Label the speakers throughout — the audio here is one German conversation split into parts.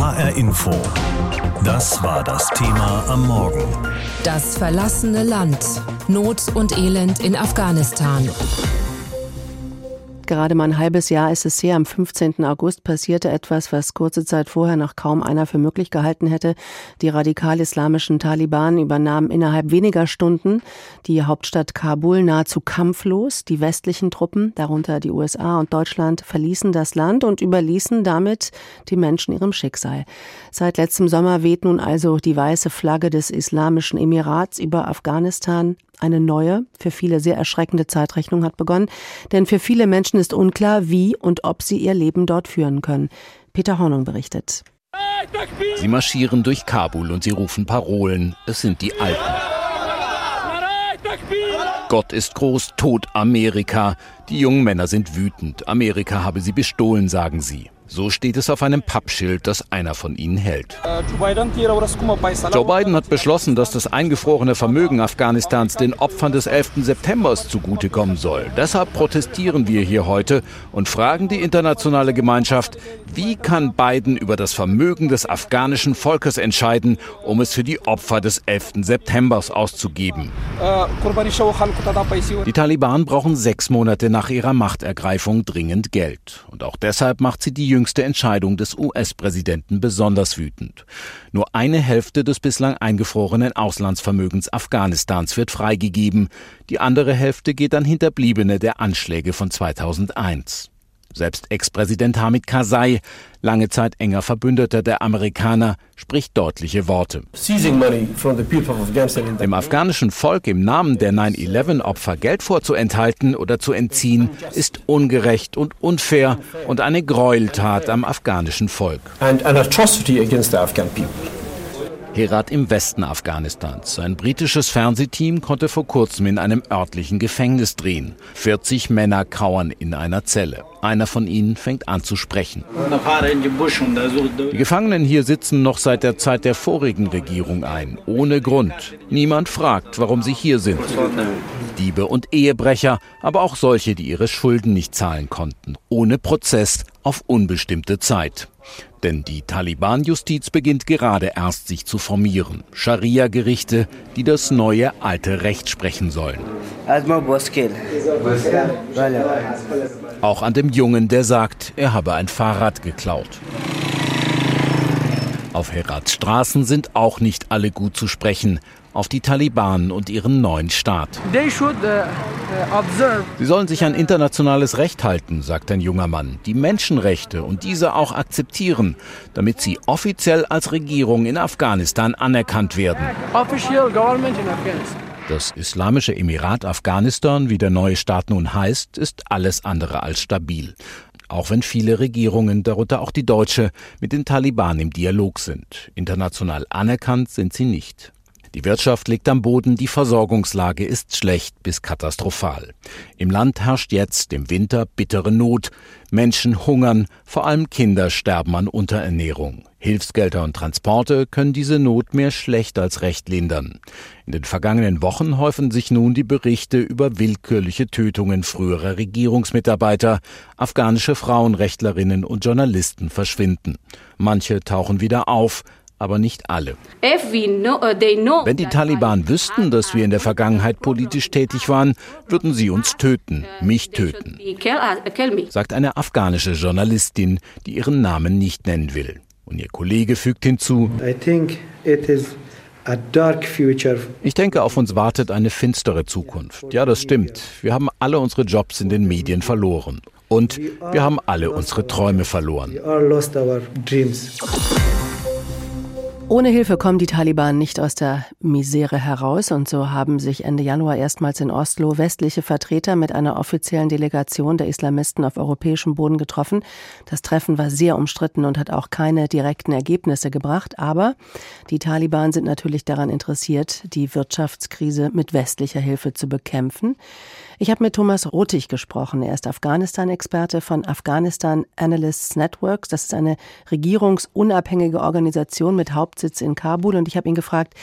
Speaker 1: HR Info. Das war das Thema am Morgen.
Speaker 2: Das verlassene Land. Not und Elend in Afghanistan.
Speaker 3: Gerade mal ein halbes Jahr ist es her. Am 15. August passierte etwas, was kurze Zeit vorher noch kaum einer für möglich gehalten hätte. Die radikal-islamischen Taliban übernahmen innerhalb weniger Stunden die Hauptstadt Kabul nahezu kampflos. Die westlichen Truppen, darunter die USA und Deutschland, verließen das Land und überließen damit die Menschen ihrem Schicksal. Seit letztem Sommer weht nun also die weiße Flagge des Islamischen Emirats über Afghanistan. Eine neue, für viele sehr erschreckende Zeitrechnung hat begonnen, denn für viele Menschen ist unklar, wie und ob sie ihr Leben dort führen können. Peter Hornung berichtet.
Speaker 4: Sie marschieren durch Kabul und sie rufen Parolen. Es sind die Alten. Gott ist groß, Tod Amerika. Die jungen Männer sind wütend. Amerika habe sie bestohlen, sagen sie. So steht es auf einem Pappschild, das einer von ihnen hält. Joe Biden hat beschlossen, dass das eingefrorene Vermögen Afghanistans den Opfern des 11. September zugutekommen soll. Deshalb protestieren wir hier heute und fragen die internationale Gemeinschaft, wie kann Biden über das Vermögen des afghanischen Volkes entscheiden, um es für die Opfer des 11. September auszugeben? Die Taliban brauchen sechs Monate nach ihrer Machtergreifung dringend Geld. Und auch deshalb macht sie die jüngste Entscheidung des US-Präsidenten besonders wütend. Nur eine Hälfte des bislang eingefrorenen Auslandsvermögens Afghanistans wird freigegeben. Die andere Hälfte geht an Hinterbliebene der Anschläge von 2001. Selbst Ex-Präsident Hamid Karzai, lange Zeit enger Verbündeter der Amerikaner, spricht deutliche Worte. Dem afghanischen Volk im Namen der 9-11-Opfer Geld vorzuenthalten oder zu entziehen, ist ungerecht und unfair und eine Gräueltat am afghanischen Volk. Herat im Westen Afghanistans. Ein britisches Fernsehteam konnte vor kurzem in einem örtlichen Gefängnis drehen. 40 Männer kauern in einer Zelle. Einer von ihnen fängt an zu sprechen. Die Gefangenen hier sitzen noch seit der Zeit der vorigen Regierung ein, ohne Grund. Niemand fragt, warum sie hier sind. Diebe und Ehebrecher, aber auch solche, die ihre Schulden nicht zahlen konnten, ohne Prozess auf unbestimmte Zeit. Denn die Taliban-Justiz beginnt gerade erst sich zu formieren. Scharia-Gerichte, die das neue alte Recht sprechen sollen. Auch an dem Jungen, der sagt, er habe ein Fahrrad geklaut. Auf Herats Straßen sind auch nicht alle gut zu sprechen auf die Taliban und ihren neuen Staat. Uh, uh, Sie sollen sich an internationales Recht halten, sagt ein junger Mann, die Menschenrechte und diese auch akzeptieren, damit sie offiziell als Regierung in Afghanistan anerkannt werden. Das Islamische Emirat Afghanistan, wie der neue Staat nun heißt, ist alles andere als stabil. Auch wenn viele Regierungen, darunter auch die deutsche, mit den Taliban im Dialog sind. International anerkannt sind sie nicht. Die Wirtschaft liegt am Boden, die Versorgungslage ist schlecht bis katastrophal. Im Land herrscht jetzt im Winter bittere Not. Menschen hungern, vor allem Kinder sterben an Unterernährung. Hilfsgelder und Transporte können diese Not mehr schlecht als recht lindern. In den vergangenen Wochen häufen sich nun die Berichte über willkürliche Tötungen früherer Regierungsmitarbeiter. Afghanische Frauenrechtlerinnen und Journalisten verschwinden. Manche tauchen wieder auf, aber nicht alle. Uh, Wenn die Taliban wüssten, dass wir in der Vergangenheit politisch tätig waren, würden sie uns töten, mich töten, sagt eine afghanische Journalistin, die ihren Namen nicht nennen will. Und ihr Kollege fügt hinzu, ich denke, auf uns wartet eine finstere Zukunft. Ja, das stimmt. Wir haben alle unsere Jobs in den Medien verloren. Und wir haben alle unsere Träume verloren.
Speaker 3: Ohne Hilfe kommen die Taliban nicht aus der Misere heraus und so haben sich Ende Januar erstmals in Oslo westliche Vertreter mit einer offiziellen Delegation der Islamisten auf europäischem Boden getroffen. Das Treffen war sehr umstritten und hat auch keine direkten Ergebnisse gebracht, aber die Taliban sind natürlich daran interessiert, die Wirtschaftskrise mit westlicher Hilfe zu bekämpfen. Ich habe mit Thomas Rothig gesprochen. Er ist Afghanistan-Experte von Afghanistan Analysts Networks. Das ist eine regierungsunabhängige Organisation mit Hauptsitz in Kabul. Und ich habe ihn gefragt,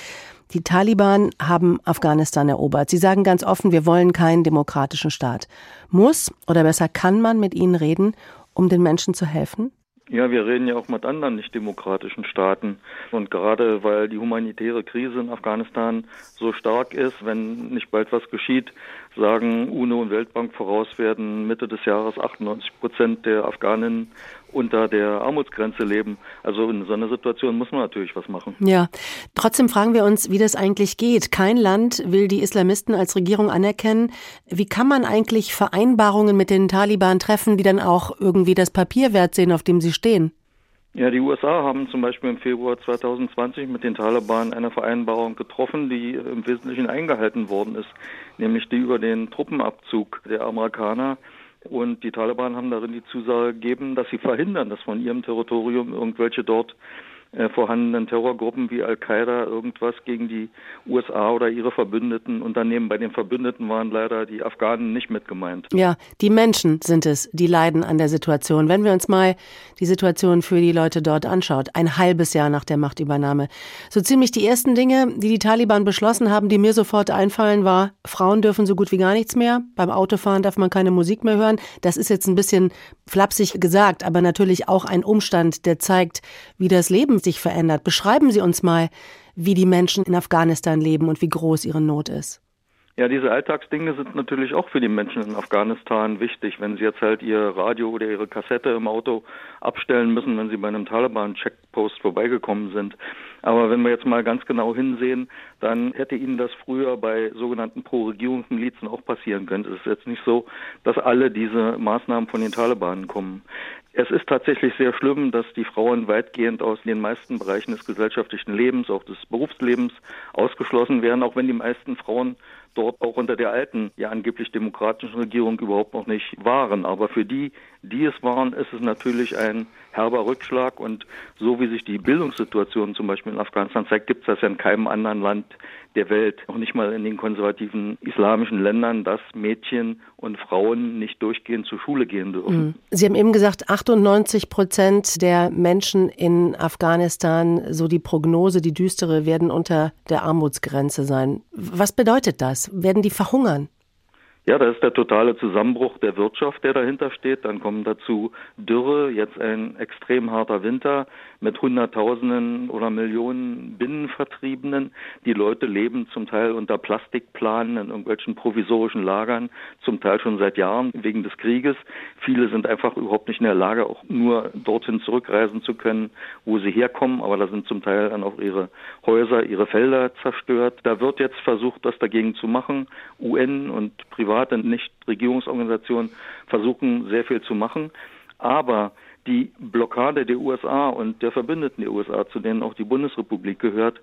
Speaker 3: die Taliban haben Afghanistan erobert. Sie sagen ganz offen, wir wollen keinen demokratischen Staat. Muss oder besser kann man mit ihnen reden, um den Menschen zu helfen?
Speaker 5: Ja, wir reden ja auch mit anderen nicht-demokratischen Staaten. Und gerade weil die humanitäre Krise in Afghanistan so stark ist, wenn nicht bald was geschieht, sagen UNO und Weltbank voraus, werden Mitte des Jahres 98 Prozent der Afghanen unter der Armutsgrenze leben. Also in so einer Situation muss man natürlich was machen.
Speaker 3: Ja, trotzdem fragen wir uns, wie das eigentlich geht. Kein Land will die Islamisten als Regierung anerkennen. Wie kann man eigentlich Vereinbarungen mit den Taliban treffen, die dann auch irgendwie das Papier wert sehen, auf dem sie stehen?
Speaker 5: Ja, die USA haben zum Beispiel im Februar 2020 mit den Taliban eine Vereinbarung getroffen, die im Wesentlichen eingehalten worden ist, nämlich die über den Truppenabzug der Amerikaner. Und die Taliban haben darin die Zusage gegeben, dass sie verhindern, dass von ihrem Territorium irgendwelche dort äh, vorhandenen Terrorgruppen wie Al-Qaida irgendwas gegen die USA oder ihre Verbündeten unternehmen. Bei den Verbündeten waren leider die Afghanen nicht mit gemeint.
Speaker 3: Ja, die Menschen sind es, die leiden an der Situation. Wenn wir uns mal die Situation für die Leute dort anschaut, ein halbes Jahr nach der Machtübernahme. So ziemlich die ersten Dinge, die die Taliban beschlossen haben, die mir sofort einfallen, war, Frauen dürfen so gut wie gar nichts mehr. Beim Autofahren darf man keine Musik mehr hören. Das ist jetzt ein bisschen flapsig gesagt, aber natürlich auch ein Umstand, der zeigt, wie das Leben sich verändert. Beschreiben Sie uns mal, wie die Menschen in Afghanistan leben und wie groß ihre Not ist.
Speaker 5: Ja, diese Alltagsdinge sind natürlich auch für die Menschen in Afghanistan wichtig. Wenn sie jetzt halt ihr Radio oder ihre Kassette im Auto abstellen müssen, wenn sie bei einem Taliban-Checkpost vorbeigekommen sind. Aber wenn wir jetzt mal ganz genau hinsehen, dann hätte ihnen das früher bei sogenannten Pro-Regierungsmilizen auch passieren können. Es ist jetzt nicht so, dass alle diese Maßnahmen von den Taliban kommen. Es ist tatsächlich sehr schlimm, dass die Frauen weitgehend aus den meisten Bereichen des gesellschaftlichen Lebens, auch des Berufslebens ausgeschlossen werden, auch wenn die meisten Frauen dort auch unter der alten, ja angeblich demokratischen Regierung überhaupt noch nicht waren. Aber für die, die es waren, ist es natürlich ein herber Rückschlag. Und so wie sich die Bildungssituation zum Beispiel in Afghanistan zeigt, gibt es das ja in keinem anderen Land der Welt, noch nicht mal in den konservativen islamischen Ländern, dass Mädchen und Frauen nicht durchgehend zur Schule gehen dürfen.
Speaker 3: Mhm. Sie haben eben gesagt, 98 Prozent der Menschen in Afghanistan, so die Prognose, die düstere, werden unter der Armutsgrenze sein. Was bedeutet das? Werden die verhungern?
Speaker 5: Ja, da ist der totale Zusammenbruch der Wirtschaft, der dahinter steht. Dann kommen dazu Dürre, jetzt ein extrem harter Winter mit Hunderttausenden oder Millionen Binnenvertriebenen. Die Leute leben zum Teil unter Plastikplanen in irgendwelchen provisorischen Lagern, zum Teil schon seit Jahren wegen des Krieges. Viele sind einfach überhaupt nicht in der Lage, auch nur dorthin zurückreisen zu können, wo sie herkommen. Aber da sind zum Teil dann auch ihre Häuser, ihre Felder zerstört. Da wird jetzt versucht, das dagegen zu machen. UN und Privat private Nichtregierungsorganisationen versuchen sehr viel zu machen. Aber die Blockade der USA und der Verbündeten der USA, zu denen auch die Bundesrepublik gehört,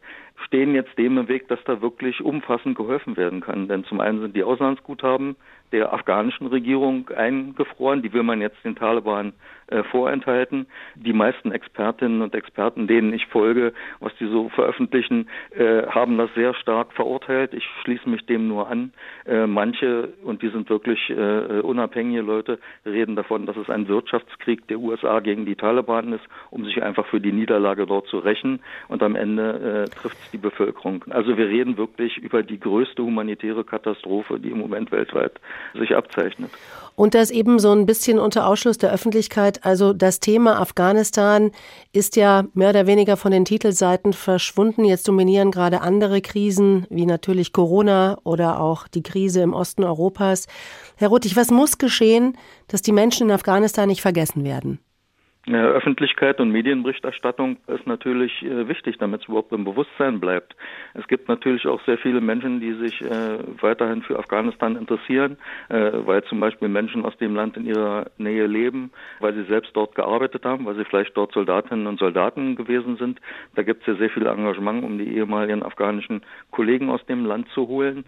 Speaker 5: stehen jetzt dem im Weg, dass da wirklich umfassend geholfen werden kann. Denn zum einen sind die Auslandsguthaben der afghanischen Regierung eingefroren. Die will man jetzt den Taliban äh, vorenthalten. Die meisten Expertinnen und Experten, denen ich folge, was die so veröffentlichen, äh, haben das sehr stark verurteilt. Ich schließe mich dem nur an. Äh, manche, und die sind wirklich äh, unabhängige Leute, reden davon, dass es ein Wirtschaftskrieg der USA gegen die Taliban ist, um sich einfach für die Niederlage dort zu rächen. Und am Ende äh, trifft die Bevölkerung. Also wir reden wirklich über die größte humanitäre Katastrophe, die im Moment weltweit sich abzeichnet.
Speaker 3: Und das eben so ein bisschen unter Ausschluss der Öffentlichkeit. Also das Thema Afghanistan ist ja mehr oder weniger von den Titelseiten verschwunden. Jetzt dominieren gerade andere Krisen, wie natürlich Corona oder auch die Krise im Osten Europas. Herr Ruttig, was muss geschehen, dass die Menschen in Afghanistan nicht vergessen werden?
Speaker 5: Öffentlichkeit und Medienberichterstattung ist natürlich äh, wichtig, damit es überhaupt im Bewusstsein bleibt. Es gibt natürlich auch sehr viele Menschen, die sich äh, weiterhin für Afghanistan interessieren, äh, weil zum Beispiel Menschen aus dem Land in ihrer Nähe leben, weil sie selbst dort gearbeitet haben, weil sie vielleicht dort Soldatinnen und Soldaten gewesen sind. Da gibt es ja sehr viel Engagement, um die ehemaligen afghanischen Kollegen aus dem Land zu holen.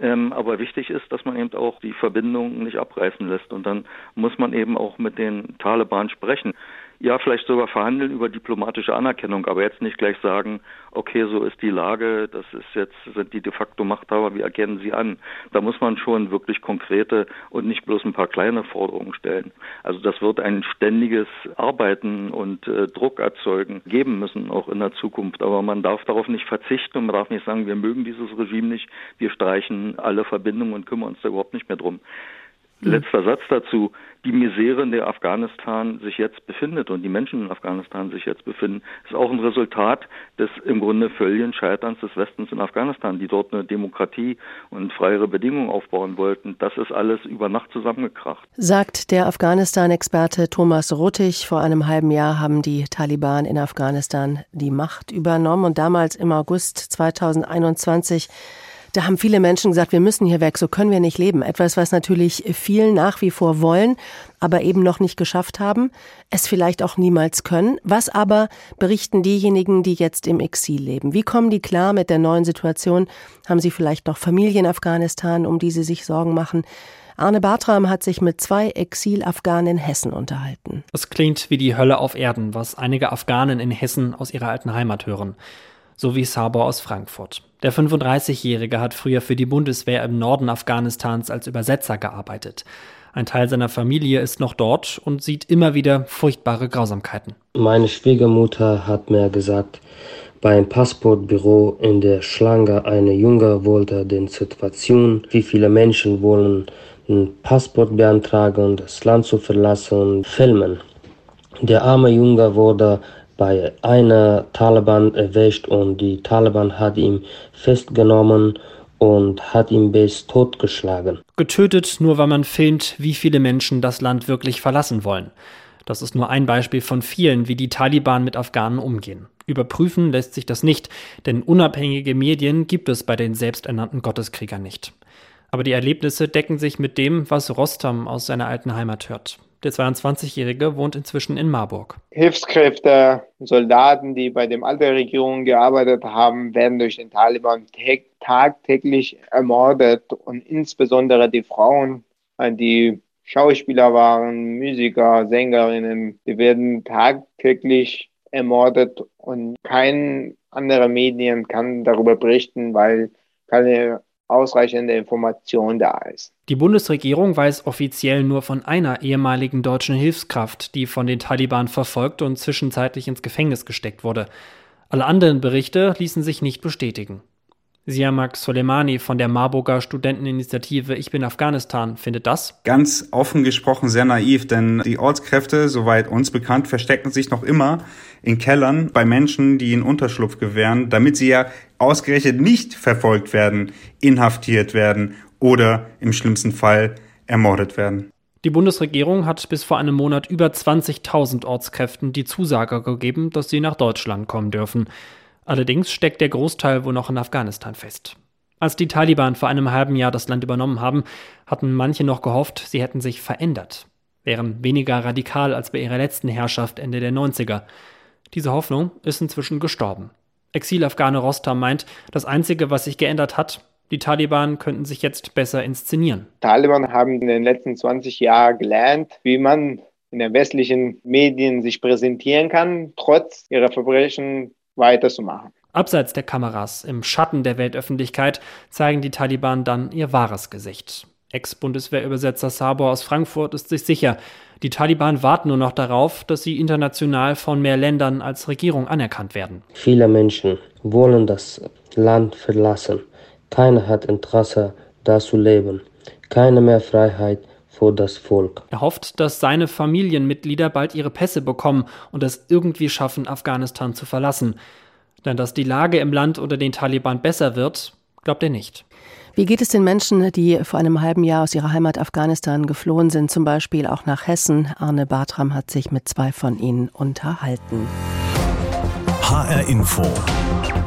Speaker 5: Ähm, aber wichtig ist, dass man eben auch die Verbindung nicht abreißen lässt. Und dann muss man eben auch mit den Taliban sprechen ja, vielleicht sogar verhandeln über diplomatische Anerkennung, aber jetzt nicht gleich sagen, okay, so ist die Lage, das ist jetzt, sind die de facto Machthaber, wir erkennen sie an. Da muss man schon wirklich konkrete und nicht bloß ein paar kleine Forderungen stellen. Also das wird ein ständiges Arbeiten und äh, Druck erzeugen geben müssen, auch in der Zukunft. Aber man darf darauf nicht verzichten und man darf nicht sagen, wir mögen dieses Regime nicht, wir streichen alle Verbindungen und kümmern uns da überhaupt nicht mehr drum. Letzter Satz dazu die Misere, in der Afghanistan sich jetzt befindet und die Menschen in Afghanistan sich jetzt befinden, ist auch ein Resultat des im Grunde völligen Scheiterns des Westens in Afghanistan, die dort eine Demokratie und freiere Bedingungen aufbauen wollten. Das ist alles über Nacht zusammengekracht.
Speaker 3: Sagt der Afghanistan-Experte Thomas Ruttig. Vor einem halben Jahr haben die Taliban in Afghanistan die Macht übernommen und damals im August 2021 da haben viele Menschen gesagt, wir müssen hier weg, so können wir nicht leben. Etwas, was natürlich vielen nach wie vor wollen, aber eben noch nicht geschafft haben, es vielleicht auch niemals können. Was aber berichten diejenigen, die jetzt im Exil leben? Wie kommen die klar mit der neuen Situation? Haben sie vielleicht noch Familie in Afghanistan, um die sie sich Sorgen machen? Arne Bartram hat sich mit zwei Exil-Afghanen in Hessen unterhalten.
Speaker 6: Es klingt wie die Hölle auf Erden, was einige Afghanen in Hessen aus ihrer alten Heimat hören so wie Sabor aus Frankfurt. Der 35-Jährige hat früher für die Bundeswehr im Norden Afghanistans als Übersetzer gearbeitet. Ein Teil seiner Familie ist noch dort und sieht immer wieder furchtbare Grausamkeiten.
Speaker 7: Meine Schwiegermutter hat mir gesagt, beim Passportbüro in der Schlange eine Junge wollte den Situation, wie viele Menschen wollen ein Passport beantragen, das Land zu verlassen, filmen. Der arme Junge wurde bei einer Taliban erwischt und die Taliban hat ihn festgenommen und hat ihn bis tot geschlagen.
Speaker 6: Getötet, nur weil man filmt, wie viele Menschen das Land wirklich verlassen wollen. Das ist nur ein Beispiel von vielen, wie die Taliban mit Afghanen umgehen. Überprüfen lässt sich das nicht, denn unabhängige Medien gibt es bei den selbsternannten Gotteskriegern nicht. Aber die Erlebnisse decken sich mit dem, was Rostam aus seiner alten Heimat hört. Der 22-Jährige wohnt inzwischen in Marburg.
Speaker 8: Hilfskräfte, Soldaten, die bei dem alten Regierung gearbeitet haben, werden durch den Taliban tagtäglich ermordet und insbesondere die Frauen, die Schauspieler waren, Musiker, Sängerinnen, die werden tagtäglich ermordet und kein anderer Medien kann darüber berichten, weil keine ausreichende Information da ist.
Speaker 6: Die Bundesregierung weiß offiziell nur von einer ehemaligen deutschen Hilfskraft, die von den Taliban verfolgt und zwischenzeitlich ins Gefängnis gesteckt wurde. Alle anderen Berichte ließen sich nicht bestätigen. Siamak Soleimani von der Marburger Studenteninitiative Ich bin Afghanistan findet das
Speaker 9: ganz offen gesprochen sehr naiv, denn die Ortskräfte, soweit uns bekannt, verstecken sich noch immer in Kellern bei Menschen, die ihnen Unterschlupf gewähren, damit sie ja ausgerechnet nicht verfolgt werden, inhaftiert werden oder im schlimmsten Fall ermordet werden.
Speaker 6: Die Bundesregierung hat bis vor einem Monat über 20.000 Ortskräften die Zusage gegeben, dass sie nach Deutschland kommen dürfen. Allerdings steckt der Großteil wohl noch in Afghanistan fest. Als die Taliban vor einem halben Jahr das Land übernommen haben, hatten manche noch gehofft, sie hätten sich verändert, wären weniger radikal als bei ihrer letzten Herrschaft Ende der 90er. Diese Hoffnung ist inzwischen gestorben. Exil-Afghane Rostam meint, das Einzige, was sich geändert hat, die Taliban könnten sich jetzt besser inszenieren.
Speaker 8: Taliban haben in den letzten 20 Jahren gelernt, wie man in den westlichen Medien sich präsentieren kann, trotz ihrer Verbrechen weiterzumachen.
Speaker 6: Abseits der Kameras, im Schatten der Weltöffentlichkeit, zeigen die Taliban dann ihr wahres Gesicht. Ex-Bundeswehrübersetzer Sabor aus Frankfurt ist sich sicher, die Taliban warten nur noch darauf, dass sie international von mehr Ländern als Regierung anerkannt werden.
Speaker 7: Viele Menschen wollen das Land verlassen. Keiner hat Interesse, da zu leben. Keine mehr Freiheit, vor das Volk.
Speaker 6: Er hofft, dass seine Familienmitglieder bald ihre Pässe bekommen und es irgendwie schaffen, Afghanistan zu verlassen. Denn dass die Lage im Land unter den Taliban besser wird, glaubt er nicht.
Speaker 3: Wie geht es den Menschen, die vor einem halben Jahr aus ihrer Heimat Afghanistan geflohen sind, zum Beispiel auch nach Hessen? Arne Bartram hat sich mit zwei von ihnen unterhalten.
Speaker 1: HR Info.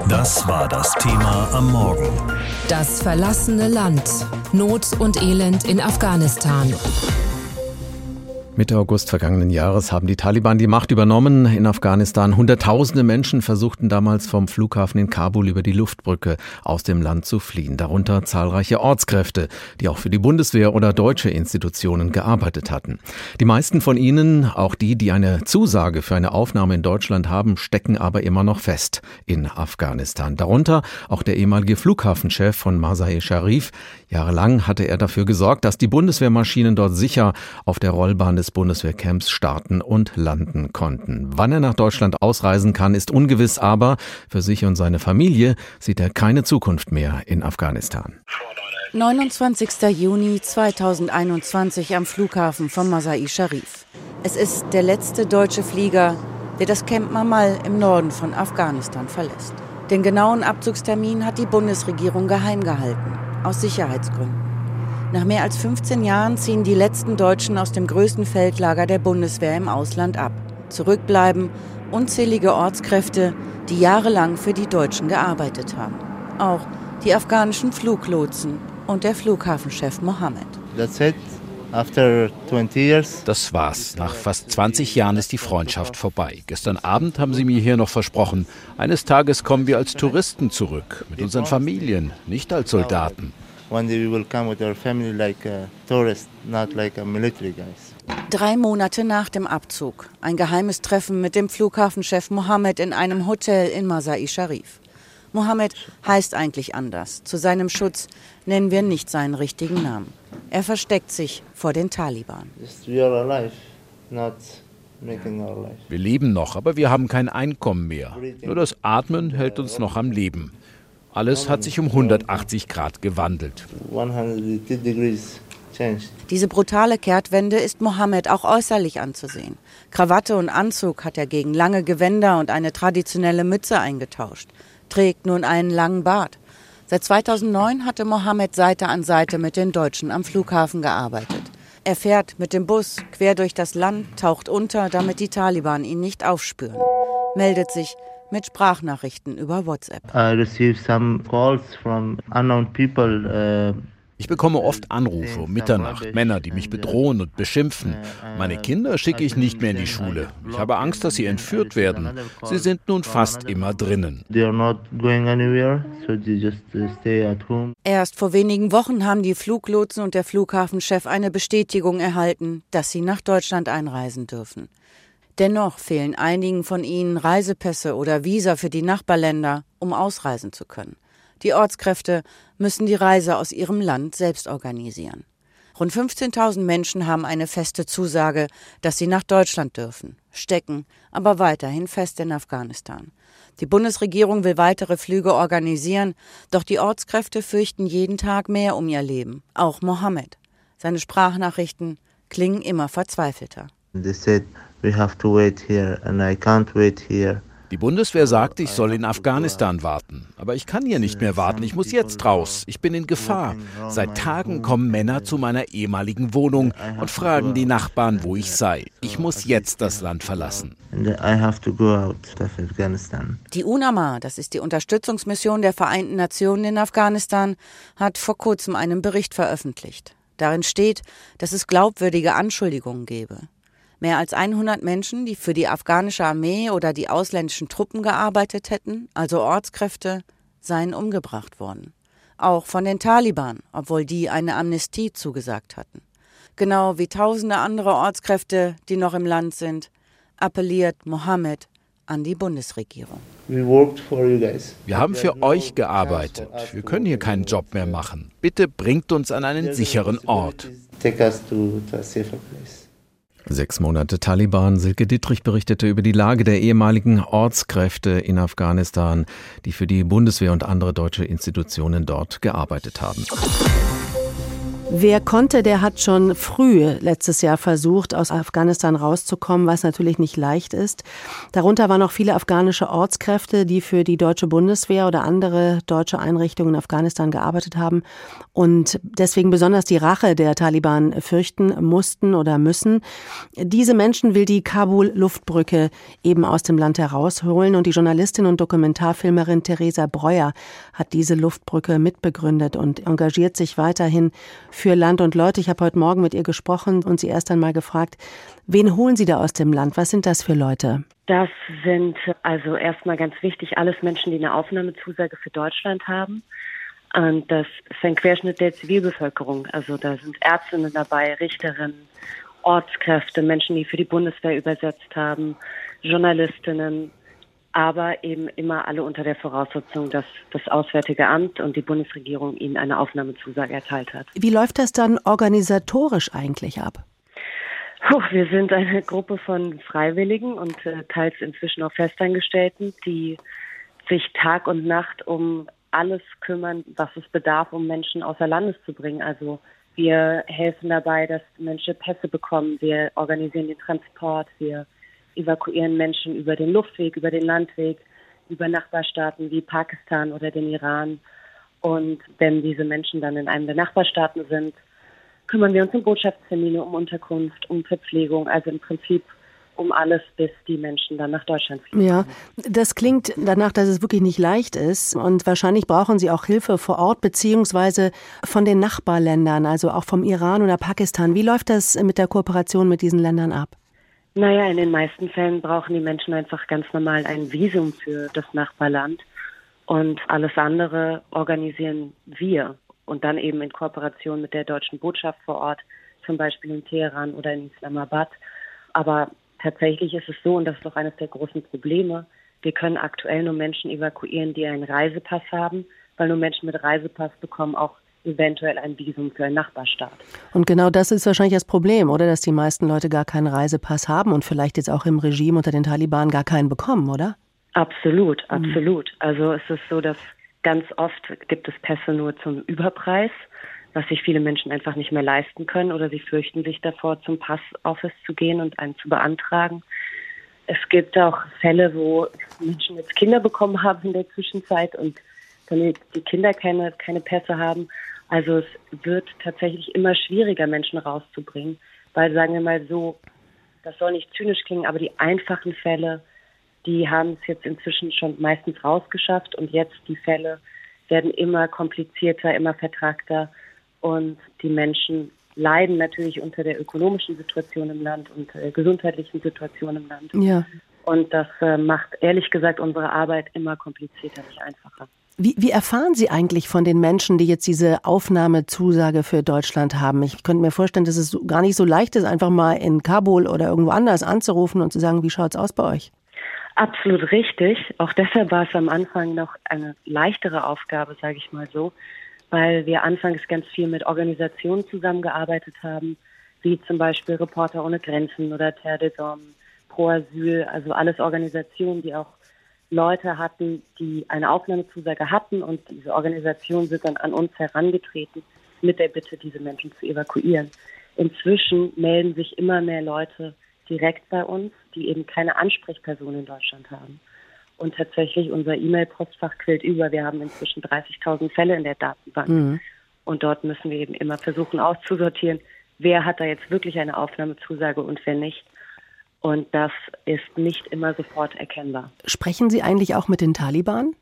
Speaker 1: Das war das Thema am Morgen.
Speaker 2: Das verlassene Land. Not und Elend in Afghanistan.
Speaker 4: Mitte August vergangenen Jahres haben die Taliban die Macht übernommen in Afghanistan. Hunderttausende Menschen versuchten damals vom Flughafen in Kabul über die Luftbrücke aus dem Land zu fliehen. Darunter zahlreiche Ortskräfte, die auch für die Bundeswehr oder deutsche Institutionen gearbeitet hatten. Die meisten von ihnen, auch die, die eine Zusage für eine Aufnahme in Deutschland haben, stecken aber immer noch fest in Afghanistan. Darunter auch der ehemalige Flughafenchef von Masai Sharif. Jahrelang hatte er dafür gesorgt, dass die Bundeswehrmaschinen dort sicher auf der Rollbahn des Bundeswehrcamps starten und landen konnten. Wann er nach Deutschland ausreisen kann, ist ungewiss, aber für sich und seine Familie sieht er keine Zukunft mehr in Afghanistan.
Speaker 10: 29. Juni 2021 am Flughafen von Masai Sharif. Es ist der letzte deutsche Flieger, der das Camp Mamal im Norden von Afghanistan verlässt. Den genauen Abzugstermin hat die Bundesregierung geheim gehalten, aus Sicherheitsgründen. Nach mehr als 15 Jahren ziehen die letzten Deutschen aus dem größten Feldlager der Bundeswehr im Ausland ab. Zurückbleiben unzählige Ortskräfte, die jahrelang für die Deutschen gearbeitet haben. Auch die afghanischen Fluglotsen und der Flughafenchef Mohammed.
Speaker 4: Das war's. Nach fast 20 Jahren ist die Freundschaft vorbei. Gestern Abend haben sie mir hier noch versprochen, eines Tages kommen wir als Touristen zurück, mit unseren Familien, nicht als Soldaten.
Speaker 10: Drei Monate nach dem Abzug. Ein geheimes Treffen mit dem Flughafenchef Mohammed in einem Hotel in Masai Sharif. Mohammed heißt eigentlich anders. Zu seinem Schutz nennen wir nicht seinen richtigen Namen. Er versteckt sich vor den Taliban.
Speaker 4: Wir leben noch, aber wir haben kein Einkommen mehr. Nur das Atmen hält uns noch am Leben. Alles hat sich um 180 Grad gewandelt.
Speaker 10: Diese brutale Kehrtwende ist Mohammed auch äußerlich anzusehen. Krawatte und Anzug hat er gegen lange Gewänder und eine traditionelle Mütze eingetauscht trägt nun einen langen Bart. Seit 2009 hatte Mohammed Seite an Seite mit den Deutschen am Flughafen gearbeitet. Er fährt mit dem Bus quer durch das Land, taucht unter, damit die Taliban ihn nicht aufspüren. Meldet sich mit Sprachnachrichten über WhatsApp. I received some calls from
Speaker 4: unknown people uh ich bekomme oft Anrufe um Mitternacht, Männer, die mich bedrohen und beschimpfen. Meine Kinder schicke ich nicht mehr in die Schule. Ich habe Angst, dass sie entführt werden. Sie sind nun fast immer drinnen.
Speaker 10: Erst vor wenigen Wochen haben die Fluglotsen und der Flughafenchef eine Bestätigung erhalten, dass sie nach Deutschland einreisen dürfen. Dennoch fehlen einigen von ihnen Reisepässe oder Visa für die Nachbarländer, um ausreisen zu können. Die Ortskräfte müssen die Reise aus ihrem Land selbst organisieren. Rund 15.000 Menschen haben eine feste Zusage, dass sie nach Deutschland dürfen, stecken aber weiterhin fest in Afghanistan. Die Bundesregierung will weitere Flüge organisieren, doch die Ortskräfte fürchten jeden Tag mehr um ihr Leben. Auch Mohammed. Seine Sprachnachrichten klingen immer verzweifelter. They said we have to wait here and I can't wait
Speaker 4: here. Die Bundeswehr sagt, ich soll in Afghanistan warten. Aber ich kann hier nicht mehr warten. Ich muss jetzt raus. Ich bin in Gefahr. Seit Tagen kommen Männer zu meiner ehemaligen Wohnung und fragen die Nachbarn, wo ich sei. Ich muss jetzt das Land verlassen.
Speaker 10: Die UNAMA, das ist die Unterstützungsmission der Vereinten Nationen in Afghanistan, hat vor kurzem einen Bericht veröffentlicht. Darin steht, dass es glaubwürdige Anschuldigungen gebe. Mehr als 100 Menschen, die für die afghanische Armee oder die ausländischen Truppen gearbeitet hätten, also Ortskräfte, seien umgebracht worden. Auch von den Taliban, obwohl die eine Amnestie zugesagt hatten. Genau wie tausende andere Ortskräfte, die noch im Land sind, appelliert Mohammed an die Bundesregierung.
Speaker 4: Wir haben für euch gearbeitet. Wir können hier keinen Job mehr machen. Bitte bringt uns an einen sicheren Ort.
Speaker 11: Sechs Monate Taliban. Silke Dittrich berichtete über die Lage der ehemaligen Ortskräfte in Afghanistan, die für die Bundeswehr und andere deutsche Institutionen dort gearbeitet haben.
Speaker 3: Wer konnte, der hat schon früh letztes Jahr versucht, aus Afghanistan rauszukommen, was natürlich nicht leicht ist. Darunter waren auch viele afghanische Ortskräfte, die für die deutsche Bundeswehr oder andere deutsche Einrichtungen in Afghanistan gearbeitet haben und deswegen besonders die Rache der Taliban fürchten mussten oder müssen. Diese Menschen will die Kabul-Luftbrücke eben aus dem Land herausholen und die Journalistin und Dokumentarfilmerin Theresa Breuer hat diese Luftbrücke mitbegründet und engagiert sich weiterhin Land und Leute. Ich habe heute Morgen mit ihr gesprochen und sie erst einmal gefragt, wen holen Sie da aus dem Land? Was sind das für Leute?
Speaker 12: Das sind also erstmal ganz wichtig alles Menschen, die eine Aufnahmezusage für Deutschland haben. Und das ist ein Querschnitt der Zivilbevölkerung. Also da sind Ärztinnen dabei, Richterinnen, Ortskräfte, Menschen, die für die Bundeswehr übersetzt haben, Journalistinnen, aber eben immer alle unter der Voraussetzung, dass das Auswärtige Amt und die Bundesregierung ihnen eine Aufnahmezusage erteilt hat.
Speaker 3: Wie läuft das dann organisatorisch eigentlich ab?
Speaker 12: Puh, wir sind eine Gruppe von Freiwilligen und äh, teils inzwischen auch Festangestellten, die sich Tag und Nacht um alles kümmern, was es bedarf, um Menschen außer Landes zu bringen. Also wir helfen dabei, dass Menschen Pässe bekommen. Wir organisieren den Transport. Wir evakuieren Menschen über den Luftweg, über den Landweg, über Nachbarstaaten wie Pakistan oder den Iran. Und wenn diese Menschen dann in einem der Nachbarstaaten sind, kümmern wir uns um Botschaftstermine, um Unterkunft, um Verpflegung, also im Prinzip um alles, bis die Menschen dann nach Deutschland fliegen.
Speaker 3: Ja, das klingt danach, dass es wirklich nicht leicht ist. Und wahrscheinlich brauchen Sie auch Hilfe vor Ort, beziehungsweise von den Nachbarländern, also auch vom Iran oder Pakistan. Wie läuft das mit der Kooperation mit diesen Ländern ab?
Speaker 12: Naja, in den meisten Fällen brauchen die Menschen einfach ganz normal ein Visum für das Nachbarland. Und alles andere organisieren wir. Und dann eben in Kooperation mit der deutschen Botschaft vor Ort, zum Beispiel in Teheran oder in Islamabad. Aber tatsächlich ist es so, und das ist doch eines der großen Probleme, wir können aktuell nur Menschen evakuieren, die einen Reisepass haben, weil nur Menschen mit Reisepass bekommen auch eventuell ein Visum für einen Nachbarstaat.
Speaker 3: Und genau das ist wahrscheinlich das Problem, oder? Dass die meisten Leute gar keinen Reisepass haben und vielleicht jetzt auch im Regime unter den Taliban gar keinen bekommen, oder?
Speaker 12: Absolut, mhm. absolut. Mhm. Also es ist so, dass ganz oft gibt es Pässe nur zum Überpreis was sich viele Menschen einfach nicht mehr leisten können oder sie fürchten sich davor, zum Passoffice zu gehen und einen zu beantragen. Es gibt auch Fälle, wo Menschen jetzt Kinder bekommen haben in der Zwischenzeit und dann die Kinder keine, keine Pässe haben. Also es wird tatsächlich immer schwieriger, Menschen rauszubringen, weil sagen wir mal so, das soll nicht zynisch klingen, aber die einfachen Fälle, die haben es jetzt inzwischen schon meistens rausgeschafft und jetzt die Fälle werden immer komplizierter, immer vertragter und die Menschen leiden natürlich unter der ökonomischen Situation im Land und der gesundheitlichen Situation im Land.
Speaker 3: Ja.
Speaker 12: Und das äh, macht ehrlich gesagt unsere Arbeit immer komplizierter, nicht einfacher.
Speaker 3: Wie, wie, erfahren Sie eigentlich von den Menschen, die jetzt diese Aufnahmezusage für Deutschland haben? Ich könnte mir vorstellen, dass es gar nicht so leicht ist, einfach mal in Kabul oder irgendwo anders anzurufen und zu sagen, wie schaut es aus bei euch?
Speaker 12: Absolut richtig. Auch deshalb war es am Anfang noch eine leichtere Aufgabe, sage ich mal so, weil wir anfangs ganz viel mit Organisationen zusammengearbeitet haben, wie zum Beispiel Reporter ohne Grenzen oder Terre des Hommes, Pro Asyl, also alles Organisationen, die auch Leute hatten, die eine Aufnahmezusage hatten und diese Organisation sind dann an uns herangetreten mit der Bitte, diese Menschen zu evakuieren. Inzwischen melden sich immer mehr Leute direkt bei uns, die eben keine Ansprechperson in Deutschland haben. Und tatsächlich, unser E-Mail-Postfach quillt über. Wir haben inzwischen 30.000 Fälle in der Datenbank. Mhm. Und dort müssen wir eben immer versuchen auszusortieren, wer hat da jetzt wirklich eine Aufnahmezusage und wer nicht. Und das ist nicht immer sofort erkennbar.
Speaker 3: Sprechen Sie eigentlich auch mit den Taliban?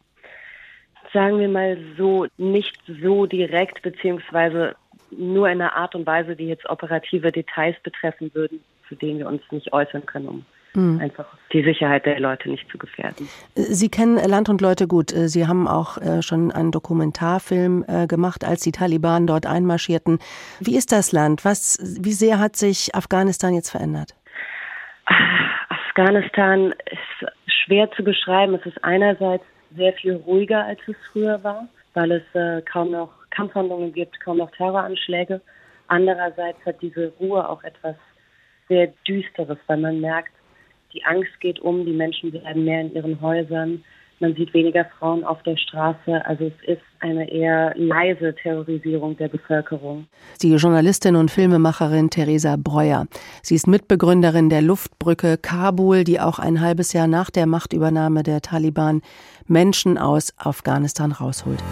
Speaker 12: Sagen wir mal so, nicht so direkt, beziehungsweise nur in einer Art und Weise, die jetzt operative Details betreffen würden, zu denen wir uns nicht äußern können, um Mhm. Einfach die Sicherheit der Leute nicht zu gefährden.
Speaker 3: Sie kennen Land und Leute gut. Sie haben auch äh, schon einen Dokumentarfilm äh, gemacht, als die Taliban dort einmarschierten. Wie ist das Land? Was, wie sehr hat sich Afghanistan jetzt verändert?
Speaker 12: Afghanistan ist schwer zu beschreiben. Es ist einerseits sehr viel ruhiger, als es früher war, weil es äh, kaum noch Kampfhandlungen gibt, kaum noch Terroranschläge. Andererseits hat diese Ruhe auch etwas sehr Düsteres, weil man merkt, die Angst geht um, die Menschen bleiben mehr in ihren Häusern, man sieht weniger Frauen auf der Straße. Also es ist eine eher leise Terrorisierung der Bevölkerung.
Speaker 3: Die Journalistin und Filmemacherin Theresa Breuer. Sie ist Mitbegründerin der Luftbrücke Kabul, die auch ein halbes Jahr nach der Machtübernahme der Taliban Menschen aus Afghanistan rausholt.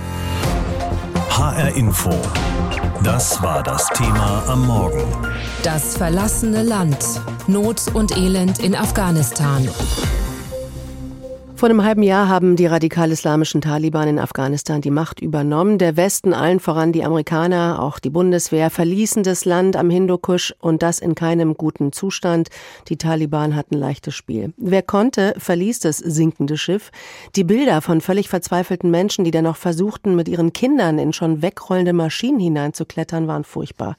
Speaker 1: HR Info. Das war das Thema am Morgen.
Speaker 2: Das verlassene Land. Not und Elend in Afghanistan.
Speaker 3: Vor einem halben Jahr haben die radikal-islamischen Taliban in Afghanistan die Macht übernommen. Der Westen, allen voran die Amerikaner, auch die Bundeswehr, verließen das Land am Hindukusch und das in keinem guten Zustand. Die Taliban hatten leichtes Spiel. Wer konnte, verließ das sinkende Schiff. Die Bilder von völlig verzweifelten Menschen, die dann noch versuchten, mit ihren Kindern in schon wegrollende Maschinen hineinzuklettern, waren furchtbar.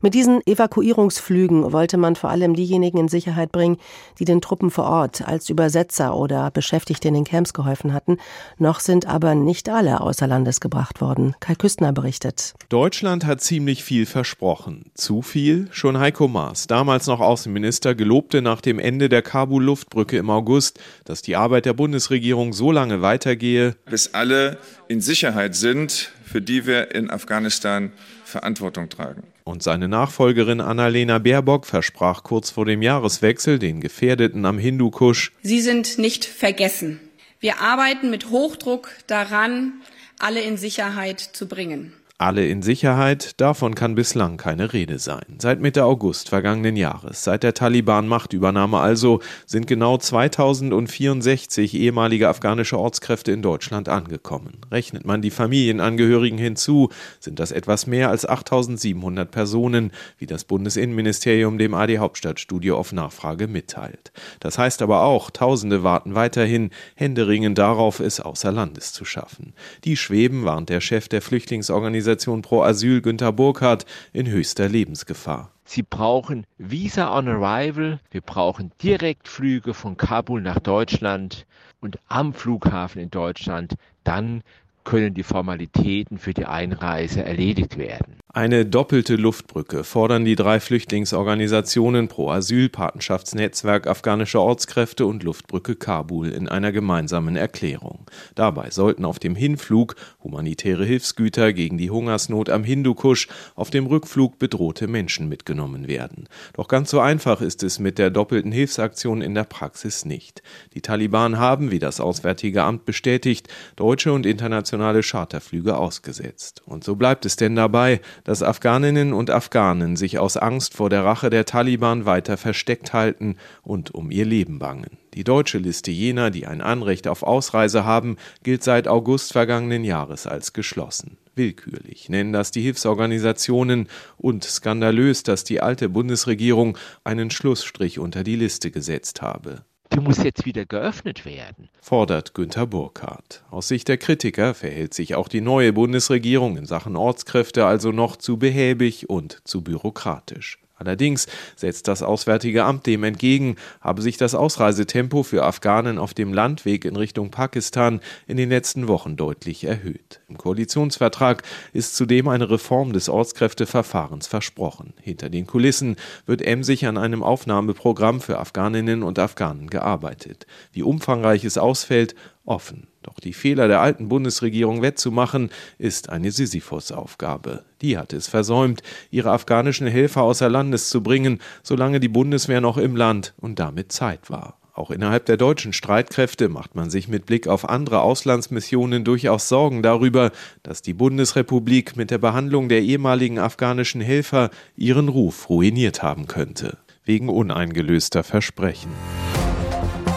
Speaker 3: Mit diesen Evakuierungsflügen wollte man vor allem diejenigen in Sicherheit bringen, die den Truppen vor Ort als Übersetzer oder beschäftigt die in den Camps geholfen hatten. Noch sind aber nicht alle außer Landes gebracht worden. Kai Küstner berichtet.
Speaker 13: Deutschland hat ziemlich viel versprochen. Zu viel? Schon Heiko Maas, damals noch Außenminister, gelobte nach dem Ende der Kabul-Luftbrücke im August, dass die Arbeit der Bundesregierung so lange weitergehe,
Speaker 14: bis alle in Sicherheit sind, für die wir in Afghanistan Verantwortung tragen.
Speaker 13: Und seine Nachfolgerin Annalena Baerbock versprach kurz vor dem Jahreswechsel den Gefährdeten am Hindukusch.
Speaker 15: Sie sind nicht vergessen. Wir arbeiten mit Hochdruck daran, alle in Sicherheit zu bringen.
Speaker 13: Alle in Sicherheit, davon kann bislang keine Rede sein. Seit Mitte August vergangenen Jahres, seit der Taliban-Machtübernahme also, sind genau 2064 ehemalige afghanische Ortskräfte in Deutschland angekommen. Rechnet man die Familienangehörigen hinzu, sind das etwas mehr als 8700 Personen, wie das Bundesinnenministerium dem AD Hauptstadtstudio auf Nachfrage mitteilt. Das heißt aber auch, Tausende warten weiterhin händeringend darauf, es außer Landes zu schaffen. Die schweben, warnt der Chef der Flüchtlingsorganisation Organisation Pro Asyl Günter Burkhardt in höchster Lebensgefahr.
Speaker 16: Sie brauchen Visa on Arrival. Wir brauchen Direktflüge von Kabul nach Deutschland und am Flughafen in Deutschland. Dann können die Formalitäten für die Einreise erledigt werden.
Speaker 13: Eine doppelte Luftbrücke fordern die drei Flüchtlingsorganisationen Pro Asyl, Patenschaftsnetzwerk afghanische Ortskräfte und Luftbrücke Kabul in einer gemeinsamen Erklärung. Dabei sollten auf dem Hinflug humanitäre Hilfsgüter gegen die Hungersnot am Hindukusch, auf dem Rückflug bedrohte Menschen mitgenommen werden. Doch ganz so einfach ist es mit der doppelten Hilfsaktion in der Praxis nicht. Die Taliban haben, wie das Auswärtige Amt bestätigt, deutsche und internationale Charterflüge ausgesetzt. Und so bleibt es denn dabei, dass Afghaninnen und Afghanen sich aus Angst vor der Rache der Taliban weiter versteckt halten und um ihr Leben bangen. Die deutsche Liste jener, die ein Anrecht auf Ausreise haben, gilt seit August vergangenen Jahres als geschlossen. Willkürlich nennen das die Hilfsorganisationen und skandalös, dass die alte Bundesregierung einen Schlussstrich unter die Liste gesetzt habe
Speaker 16: die muss jetzt wieder geöffnet werden.
Speaker 13: Fordert Günter Burkhardt. Aus Sicht der Kritiker verhält sich auch die neue Bundesregierung in Sachen Ortskräfte also noch zu behäbig und zu bürokratisch. Allerdings setzt das Auswärtige Amt dem entgegen, habe sich das Ausreisetempo für Afghanen auf dem Landweg in Richtung Pakistan in den letzten Wochen deutlich erhöht. Im Koalitionsvertrag ist zudem eine Reform des Ortskräfteverfahrens versprochen. Hinter den Kulissen wird emsig an einem Aufnahmeprogramm für Afghaninnen und Afghanen gearbeitet. Wie umfangreich es ausfällt, offen. Doch die Fehler der alten Bundesregierung wettzumachen, ist eine Sisyphus-Aufgabe. Die hat es versäumt, ihre afghanischen Helfer außer Landes zu bringen, solange die Bundeswehr noch im Land und damit Zeit war. Auch innerhalb der deutschen Streitkräfte macht man sich mit Blick auf andere Auslandsmissionen durchaus Sorgen darüber, dass die Bundesrepublik mit der Behandlung der ehemaligen afghanischen Helfer ihren Ruf ruiniert haben könnte, wegen uneingelöster Versprechen.